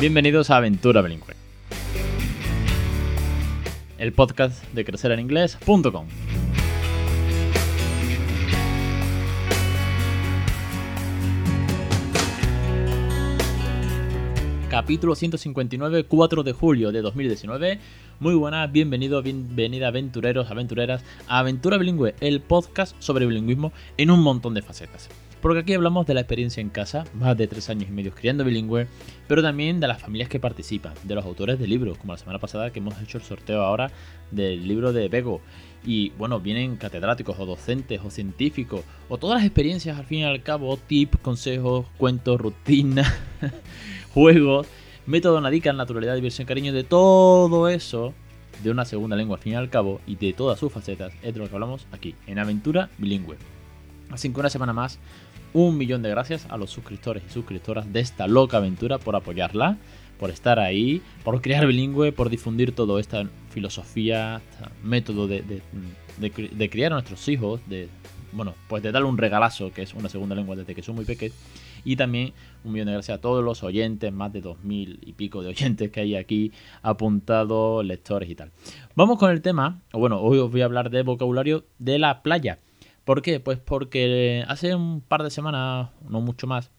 Bienvenidos a Aventura Bilingüe, el podcast de crecereninglés.com. Capítulo 159, 4 de julio de 2019. Muy buenas, bienvenidos, bienvenida aventureros, aventureras a Aventura Bilingüe, el podcast sobre bilingüismo en un montón de facetas. Porque aquí hablamos de la experiencia en casa, más de tres años y medio criando bilingüe, pero también de las familias que participan, de los autores de libros, como la semana pasada que hemos hecho el sorteo ahora del libro de Bego. Y bueno, vienen catedráticos o docentes o científicos, o todas las experiencias al fin y al cabo, tips, consejos, cuentos, rutinas. juegos, método Nadican, naturalidad, diversión, cariño, de todo eso, de una segunda lengua al fin y al cabo, y de todas sus facetas, es de lo que hablamos aquí, en Aventura Bilingüe. Así que una semana más, un millón de gracias a los suscriptores y suscriptoras de esta loca aventura por apoyarla, por estar ahí, por crear bilingüe, por difundir toda esta filosofía, este método de, de criar a nuestros hijos, de bueno, pues de darle un regalazo, que es una segunda lengua desde que son muy pequeños. Y también un millón de gracias a todos los oyentes, más de dos mil y pico de oyentes que hay aquí apuntados, lectores y tal. Vamos con el tema, o bueno, hoy os voy a hablar de vocabulario de la playa. ¿Por qué? Pues porque hace un par de semanas, no mucho más,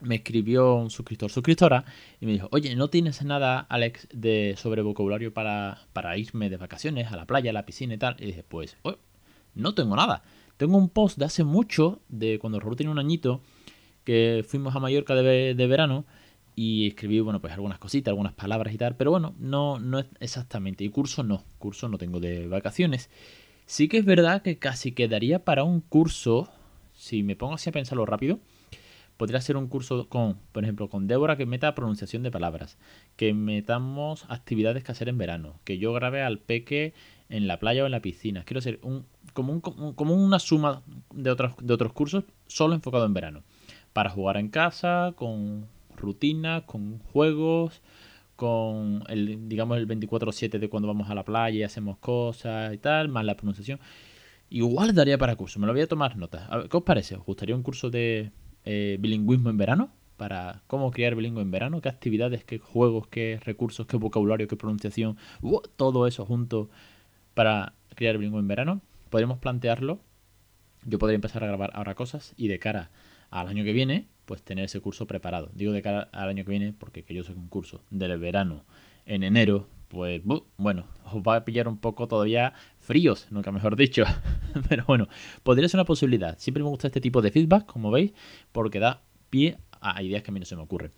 me escribió un suscriptor, suscriptora, y me dijo, oye, ¿no tienes nada, Alex, de sobre vocabulario para, para irme de vacaciones a la playa, a la piscina y tal? Y dije, pues, oh, no tengo nada. Tengo un post de hace mucho, de cuando Raúl tiene un añito, que fuimos a Mallorca de, verano y escribí, bueno, pues algunas cositas, algunas palabras y tal, pero bueno, no, no exactamente. Y curso no, curso no tengo de vacaciones. Sí que es verdad que casi quedaría para un curso, si me pongo así a pensarlo rápido, podría ser un curso con, por ejemplo, con Débora que meta pronunciación de palabras, que metamos actividades que hacer en verano, que yo grabe al peque en la playa o en la piscina. Quiero ser un, como, un, como una suma de otros, de otros cursos solo enfocado en verano. Para jugar en casa, con rutinas, con juegos, con el, digamos, el 24-7 de cuando vamos a la playa y hacemos cosas y tal, más la pronunciación. Igual daría para curso, me lo voy a tomar notas. ¿Qué os parece? ¿Os gustaría un curso de eh, bilingüismo en verano? Para cómo criar bilingüe en verano, qué actividades, qué juegos, qué recursos, qué vocabulario, qué pronunciación, todo eso junto para criar bilingüe en verano. Podríamos plantearlo. Yo podría empezar a grabar ahora cosas y de cara al año que viene, pues tener ese curso preparado. Digo de cara al año que viene porque que yo soy un curso del verano en enero, pues bueno, os va a pillar un poco todavía fríos, nunca mejor dicho. Pero bueno, podría ser una posibilidad. Siempre me gusta este tipo de feedback, como veis, porque da pie a ideas que a mí no se me ocurren.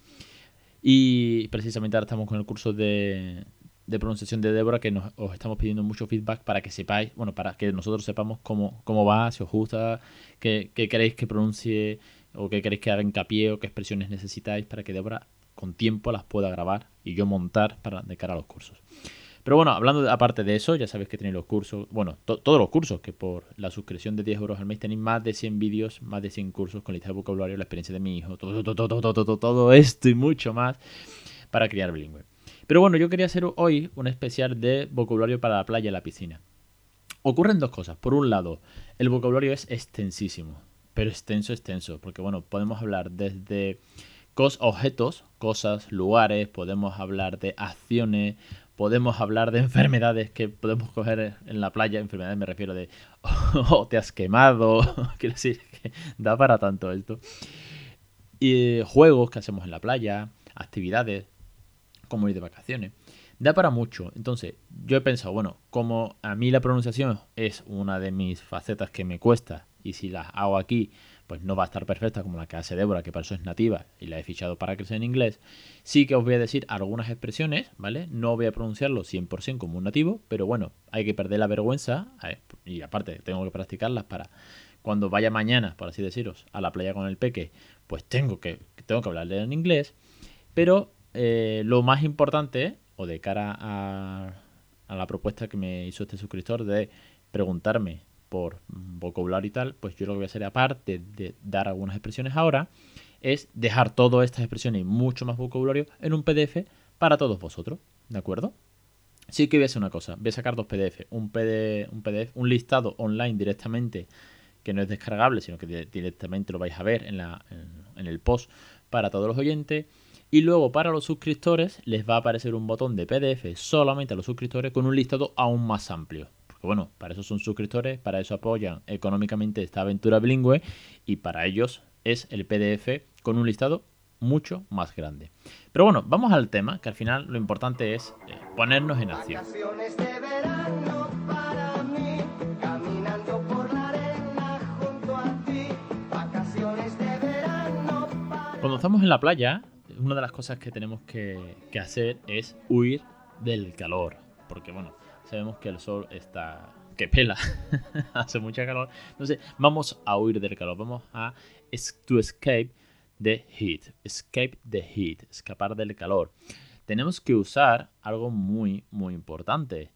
Y precisamente ahora estamos con el curso de, de pronunciación de Débora que nos, os estamos pidiendo mucho feedback para que sepáis, bueno, para que nosotros sepamos cómo, cómo va, si os gusta, qué, queréis que pronuncie o qué queréis que haga hincapié o qué expresiones necesitáis para que Débora con tiempo las pueda grabar y yo montar para de cara a los cursos. Pero bueno, hablando aparte de eso, ya sabéis que tenéis los cursos, bueno, todos los cursos, que por la suscripción de 10 euros al mes tenéis más de 100 vídeos, más de 100 cursos con lista de vocabulario, la experiencia de mi hijo, todo, todo, todo, todo, todo, esto y mucho más para criar bilingüe. Pero bueno, yo quería hacer hoy un especial de vocabulario para la playa y la piscina. Ocurren dos cosas. Por un lado, el vocabulario es extensísimo, pero extenso, extenso, porque bueno, podemos hablar desde objetos, cosas, lugares, podemos hablar de acciones, podemos hablar de enfermedades que podemos coger en la playa. Enfermedades me refiero de, oh, te has quemado, quiero decir que da para tanto esto. Y juegos que hacemos en la playa, actividades, como ir de vacaciones. Da para mucho. Entonces, yo he pensado, bueno, como a mí la pronunciación es una de mis facetas que me cuesta, y si la hago aquí, pues no va a estar perfecta como la que hace Débora, que para eso es nativa y la he fichado para crecer en inglés, sí que os voy a decir algunas expresiones, ¿vale? No voy a pronunciarlo 100% como un nativo, pero bueno, hay que perder la vergüenza, y aparte tengo que practicarlas para cuando vaya mañana, por así deciros, a la playa con el peque, pues tengo que, tengo que hablarle en inglés, pero eh, lo más importante, o de cara a, la propuesta que me hizo este suscriptor de preguntarme por vocabulario y tal, pues yo lo que voy a hacer, aparte de dar algunas expresiones ahora, es dejar todas estas expresiones y mucho más vocabulario en un PDF para todos vosotros, ¿de acuerdo? Sí que voy a hacer una cosa, voy a sacar dos PDF, un PDF, un, PDF, un listado online directamente que no es descargable, sino que directamente lo vais a ver en, la, en el post para todos los oyentes Y luego para los suscriptores les va a aparecer un botón de PDF solamente a los suscriptores con un listado aún más amplio. Porque bueno, para eso son suscriptores, para eso apoyan económicamente esta aventura bilingüe y para ellos es el PDF con un listado mucho más grande. Pero bueno, vamos al tema, que al final lo importante es eh, ponernos en acción. Cuando estamos en la playa, una de las cosas que tenemos que, que hacer es huir del calor. Porque bueno, sabemos que el sol está que pela, hace mucha calor. Entonces vamos a huir del calor, vamos a to escape the heat, escape the heat, escapar del calor. Tenemos que usar algo muy, muy importante.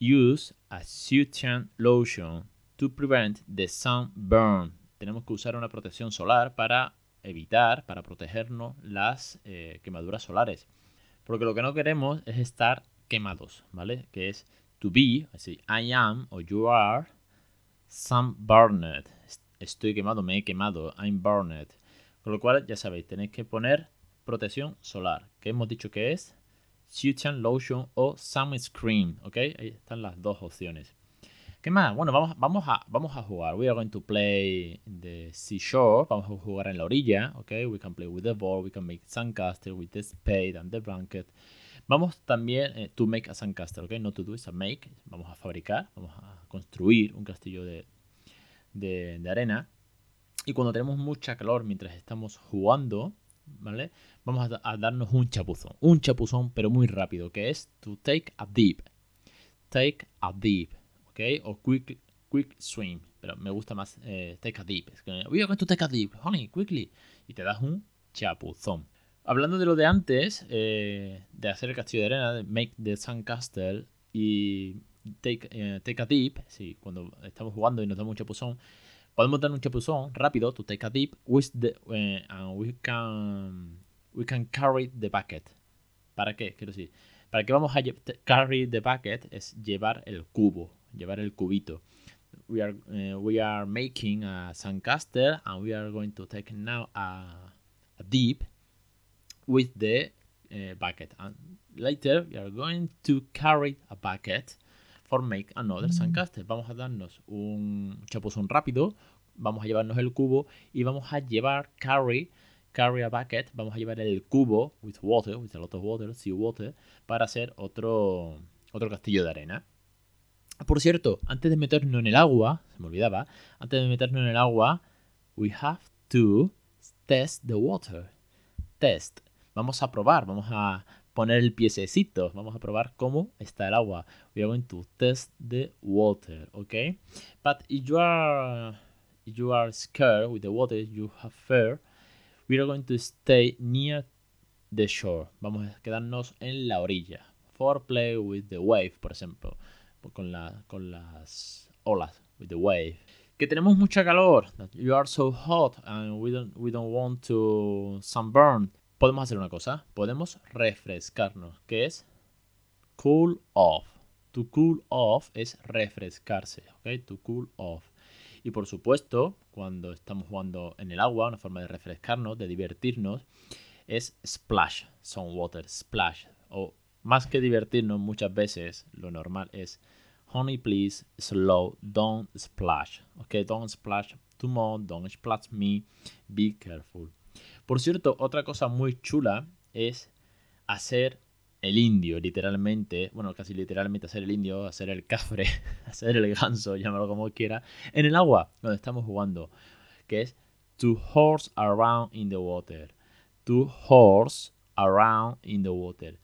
Use a soothing lotion to prevent the sunburn. Tenemos que usar una protección solar para evitar, para protegernos las eh, quemaduras solares. Porque lo que no queremos es estar quemados, ¿vale? Que es to be, así, I am o you are sunburned. Estoy quemado, me he quemado, I'm burned. Con lo cual, ya sabéis, tenéis que poner protección solar, que hemos dicho que es Sunscreen Lotion o Sunscreen, ¿ok? Ahí están las dos opciones. ¿Qué más? Bueno, vamos, a, vamos a jugar. We are going to play the seashore. Vamos a jugar en la orilla, ¿ok? We can play with the ball, we can make sandcastle with the spade and the blanket. Vamos también eh, to make a sandcastle, ¿ok? No to do, es a make. Vamos a fabricar, vamos a construir un castillo de, arena. Y cuando tenemos mucha calor mientras estamos jugando, ¿vale? Vamos a, darnos un chapuzón. Un chapuzón, pero muy rápido, que es to take a dip. Take a dip, ¿ok? O quick, quick swim. Pero me gusta más eh, take a dip. Es que, are going to take a dip, honey, quickly. Y te das un chapuzón. Hablando de lo de antes, eh, de hacer el castillo de arena, de make the sandcastle y take, eh, take a dip, sí, cuando estamos jugando y nos damos un chapuzón, podemos dar un chapuzón rápido to take a dip with the, uh, and we can we can carry the bucket. ¿Para qué? Quiero decir, para qué vamos a carry the bucket es llevar el cubo, llevar el cubito. We are uh, we are making a sandcastle and we are going to take now a, a dip with the uh, bucket and later we are going to carry a bucket for make another sandcastle. Vamos a darnos un chapuzón rápido, vamos a llevarnos el cubo y vamos a llevar carry carry a bucket, vamos a llevar el cubo with water, with a lot of water, sea water, para hacer otro, otro castillo de arena. Por cierto, antes de meternos en el agua, se me olvidaba, antes de meternos en el agua, we have to test the water. Test. Vamos a probar, vamos a poner el piececito. Vamos a probar cómo está el agua. We are going to test the water, okay? But if you are if you are scared with the water, you have fear. We are going to stay near the shore. Vamos a quedarnos en la orilla. For play with the wave, por ejemplo, con la con las olas, with the wave. Que tenemos mucha calor. You are so hot and we don't we don't want to sunburn podemos hacer una cosa, podemos refrescarnos, que es cool off. To cool off es refrescarse, ¿ok? To cool off. Y por supuesto, cuando estamos jugando en el agua, una forma de refrescarnos, de divertirnos, es splash, some water, splash. O más que divertirnos muchas veces, lo normal es honey please slow, don't splash. Ok, don't splash too much, don't splash me, be careful. Por cierto, otra cosa muy chula es hacer el indio, literalmente, bueno, casi literalmente hacer el indio, hacer el cafre, hacer el ganso, llámalo como quiera, en el agua, donde estamos jugando, que es to horse around in the water. To horse around in the water.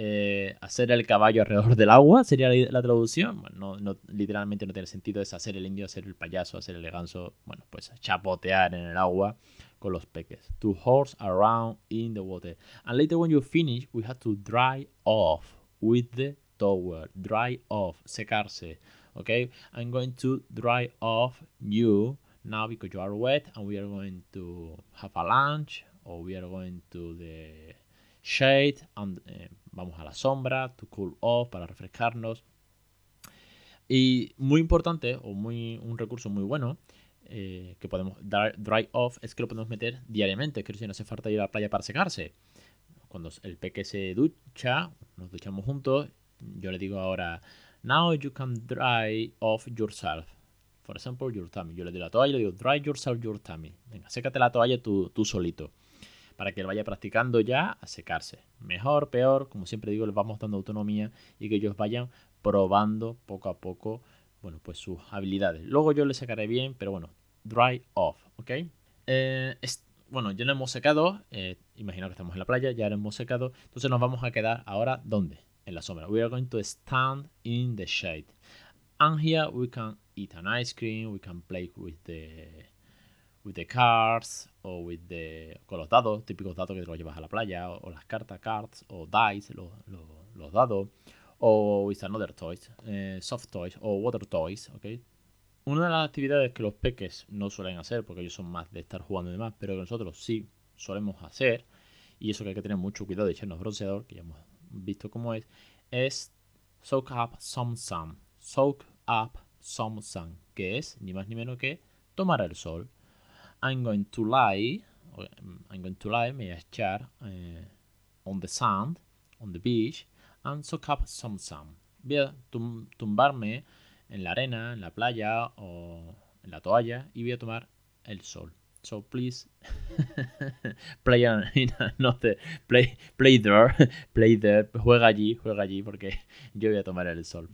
Eh, hacer el caballo alrededor del agua sería la, traducción. Bueno, no, literalmente no tiene sentido, es hacer el indio, hacer el payaso, hacer el ganso, bueno, pues chapotear en el agua con los peques. To horse around in the water. And later when you finish, we have to dry off with the towel. Dry off, secarse. Okay, I'm going to dry off you now because you are wet and we are going to have a lunch or we are going to the shade and eh, vamos a la sombra to cool off para refrescarnos. Y muy importante o muy un recurso muy bueno eh, que podemos dar dry off es que lo podemos meter diariamente, que si no hace falta ir a la playa para secarse. cuando el peque se ducha, nos duchamos juntos, yo le digo ahora, now you can dry off yourself. For example, your tummy. Yo le doy la toalla y le digo, dry yourself your tummy. Venga, sécate la toalla tú, tú solito. Para que él vaya practicando ya a secarse. Mejor, peor, como siempre digo, les vamos dando autonomía y que ellos vayan probando poco a poco, bueno, pues sus habilidades. Luego yo le sacaré bien, pero bueno, dry off, ¿ok? Eh, bueno, ya no hemos secado, eh, imagino que estamos en la playa, ya lo hemos secado, entonces nos vamos a quedar ahora, ¿dónde? En la sombra. We are going to stand in the shade. And here we can eat an ice cream, we can play with the with the cards o with the con los dados, típicos dados que te los llevas a la playa, o, las cartas cards, o dice, los dados, o with another toys, eh, soft toys o water toys, ¿ok? Una de las actividades que los peques no suelen hacer, porque ellos son más de estar jugando y demás, pero que nosotros sí solemos hacer, y eso que hay que tener mucho cuidado de echarnos bronceador, que ya hemos visto cómo es, es soak up some sun. Soak up some sun, que es ni más ni menos que tomar el sol. I'm going to lie, I'm going to lie, me voy a echar eh, on the sand, on the beach, and soak up some sun. Voy a tumbarme en la arena, en la playa o en la toalla y voy a tomar el sol. So please play on, no play, play there, play there, juega allí, juega allí porque yo voy a tomar el sol.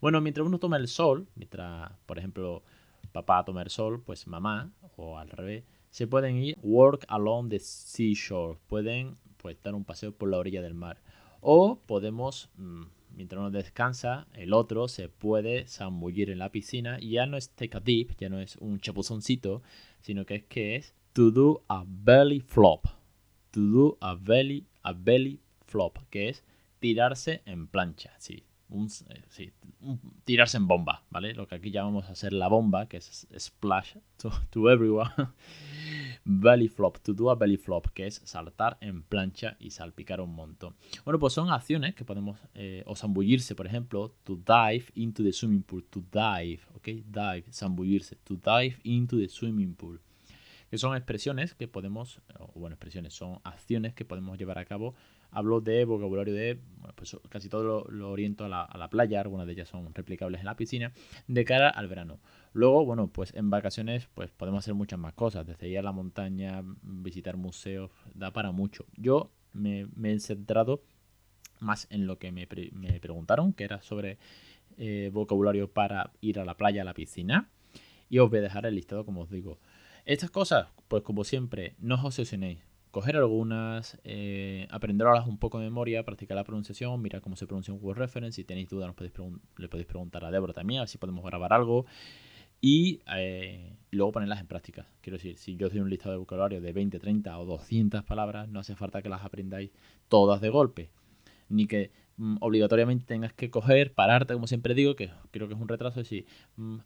Bueno, mientras uno toma el sol, mientras, por ejemplo, papá toma el sol, pues mamá, o al revés, se pueden ir work along the seashore, pueden pues dar un paseo por la orilla del mar. O podemos mm, mientras uno descansa, el otro se puede zambullir en la piscina y ya no es take a dip, ya no es un chapuzoncito, sino que es que es to do a belly flop. To do a belly, a belly flop, que es tirarse en plancha, sí. Eh, tirarse en bomba, ¿vale? Lo que aquí llamamos hacer la bomba, que es splash to, to everyone. belly flop, to do a belly flop, que es saltar en plancha y salpicar un montón. Bueno, pues son acciones que podemos, eh, o zambullirse, por ejemplo, to dive into the swimming pool, to dive, ¿ok? Dive, zambullirse, to dive into the swimming pool. Que son expresiones que podemos, o bueno, expresiones, son acciones que podemos llevar a cabo Hablo de vocabulario de, bueno, pues casi todo lo, oriento a la, playa, algunas de ellas son replicables en la piscina, de cara al verano. Luego, bueno, pues en vacaciones pues podemos hacer muchas más cosas, desde ir a la montaña, visitar museos, da para mucho. Yo me, he centrado más en lo que me, me preguntaron, que era sobre eh, vocabulario para ir a la playa, a la piscina. Y os voy a dejar el listado como os digo. Estas cosas, pues como siempre, no os obsesionéis coger algunas, eh, aprenderlas un poco de memoria, practicar la pronunciación, mirar cómo se pronuncia un Word Reference. Si tenéis dudas, le podéis preguntar a Débora también, a ver si podemos grabar algo. Y eh, luego ponerlas en práctica. Quiero decir, si yo doy un listado de vocabulario de 20, 30 o 200 palabras, no hace falta que las aprendáis todas de golpe. Ni que mm, obligatoriamente tengas que coger, pararte, como siempre digo, que creo que es un retraso, decir, mm,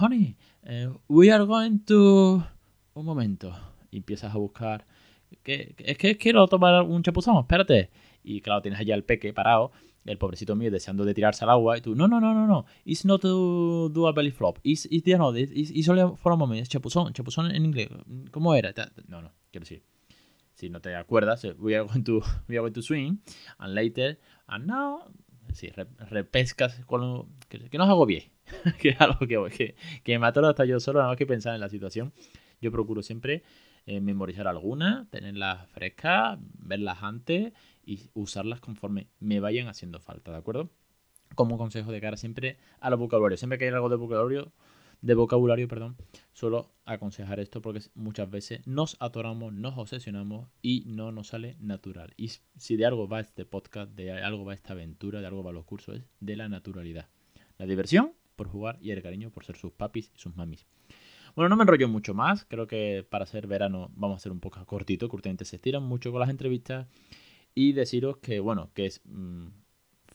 honey, eh, we are going to... Un momento. Y empiezas a buscar es que quiero tomar un chapuzón, espérate. Y claro, tienes allá el peque parado, el pobrecito mío deseando de tirarse al agua, y tú, no, no, no, no, no, it's not to do a belly flop, it's, it's, you know, it's, it's only for a moment, es chapuzón, chapuzón en inglés, ¿cómo era? No, no, quiero decir, si no te acuerdas, eh, we are going to, we are going to swim, and later, and now, sí, repescas con que, que no os agobie, que es algo que, que, que me atoro hasta yo solo, nada más que pensar en la situación, yo procuro siempre eh, memorizar algunas, tenerlas frescas, verlas antes y usarlas conforme me vayan haciendo falta, ¿de acuerdo? Como consejo de cara siempre a los vocabularios. Siempre que hay algo de vocabulario, de vocabulario, perdón, suelo aconsejar esto porque muchas veces nos atoramos, nos obsesionamos y no nos sale natural. Y si de algo va este podcast, de algo va esta aventura, de algo va los cursos, es de la naturalidad. La diversión por jugar y el cariño por ser sus papis y sus mamis. Bueno, no me enrollo mucho más. Creo que para ser verano vamos a ser un poco cortito. Curtamente se estiran mucho con las entrevistas. Y deciros que, bueno, que es mm,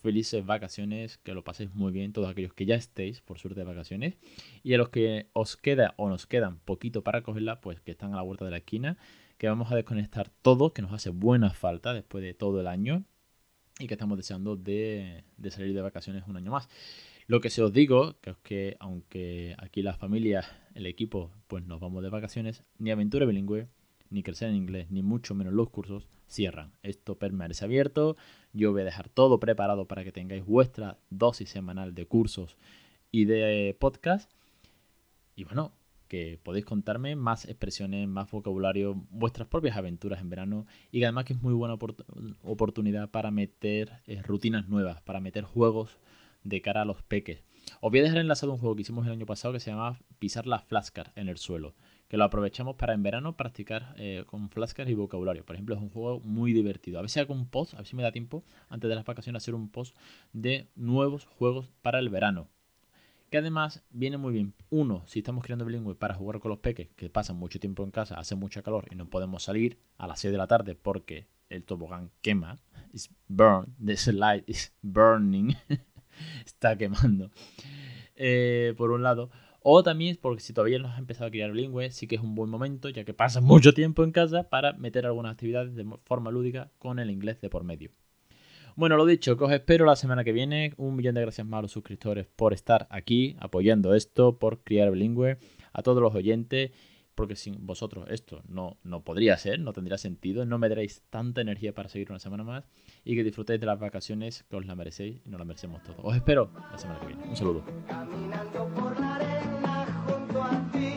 felices vacaciones, que lo paséis muy bien, todos aquellos que ya estéis, por suerte, de vacaciones. Y a los que os queda o nos quedan poquito para cogerla, pues que están a la vuelta de la esquina. Que vamos a desconectar todo, que nos hace buena falta después de todo el año. Y que estamos deseando de, de salir de vacaciones un año más. Lo que se os digo, que es que aunque aquí las familias, el equipo, pues nos vamos de vacaciones, ni aventura bilingüe, ni crecer en inglés, ni mucho menos los cursos, cierran. Esto permanece abierto. Yo voy a dejar todo preparado para que tengáis vuestra dosis semanal de cursos y de podcast. Y bueno, que podéis contarme más expresiones, más vocabulario, vuestras propias aventuras en verano y además que es muy buena oportunidad para meter eh, rutinas nuevas, para meter juegos de cara a los peques. Os voy a dejar enlazado un juego que hicimos el año pasado que se llama Pisar las flashcards en el suelo, que lo aprovechamos para en verano practicar eh, con flashcards y vocabulario. Por ejemplo, es un juego muy divertido. A ver si hago un post, a ver si me da tiempo antes de las vacaciones hacer un post de nuevos juegos para el verano que además viene muy bien. Uno, si estamos creando bilingüe para jugar con los peques, que pasan mucho tiempo en casa, hace mucha calor y no podemos salir a las 6 de la tarde porque el tobogán quema. It's burn, the slide is burning. Está quemando. Eh, por un lado. O también porque si todavía no has empezado a crear bilingüe, sí que es un buen momento, ya que pasas mucho tiempo en casa, para meter algunas actividades de forma lúdica con el inglés de por medio. Bueno, lo dicho, que os espero la semana que viene. Un millón de gracias más a los suscriptores por estar aquí apoyando esto, por criar bilingüe, a todos los oyentes, porque sin vosotros esto no, no podría ser, no tendría sentido, no me daréis tanta energía para seguir una semana más y que disfrutéis de las vacaciones que os la merecéis y nos la merecemos todos. Os espero la semana que viene. Un saludo. Caminando por la arena junto a ti.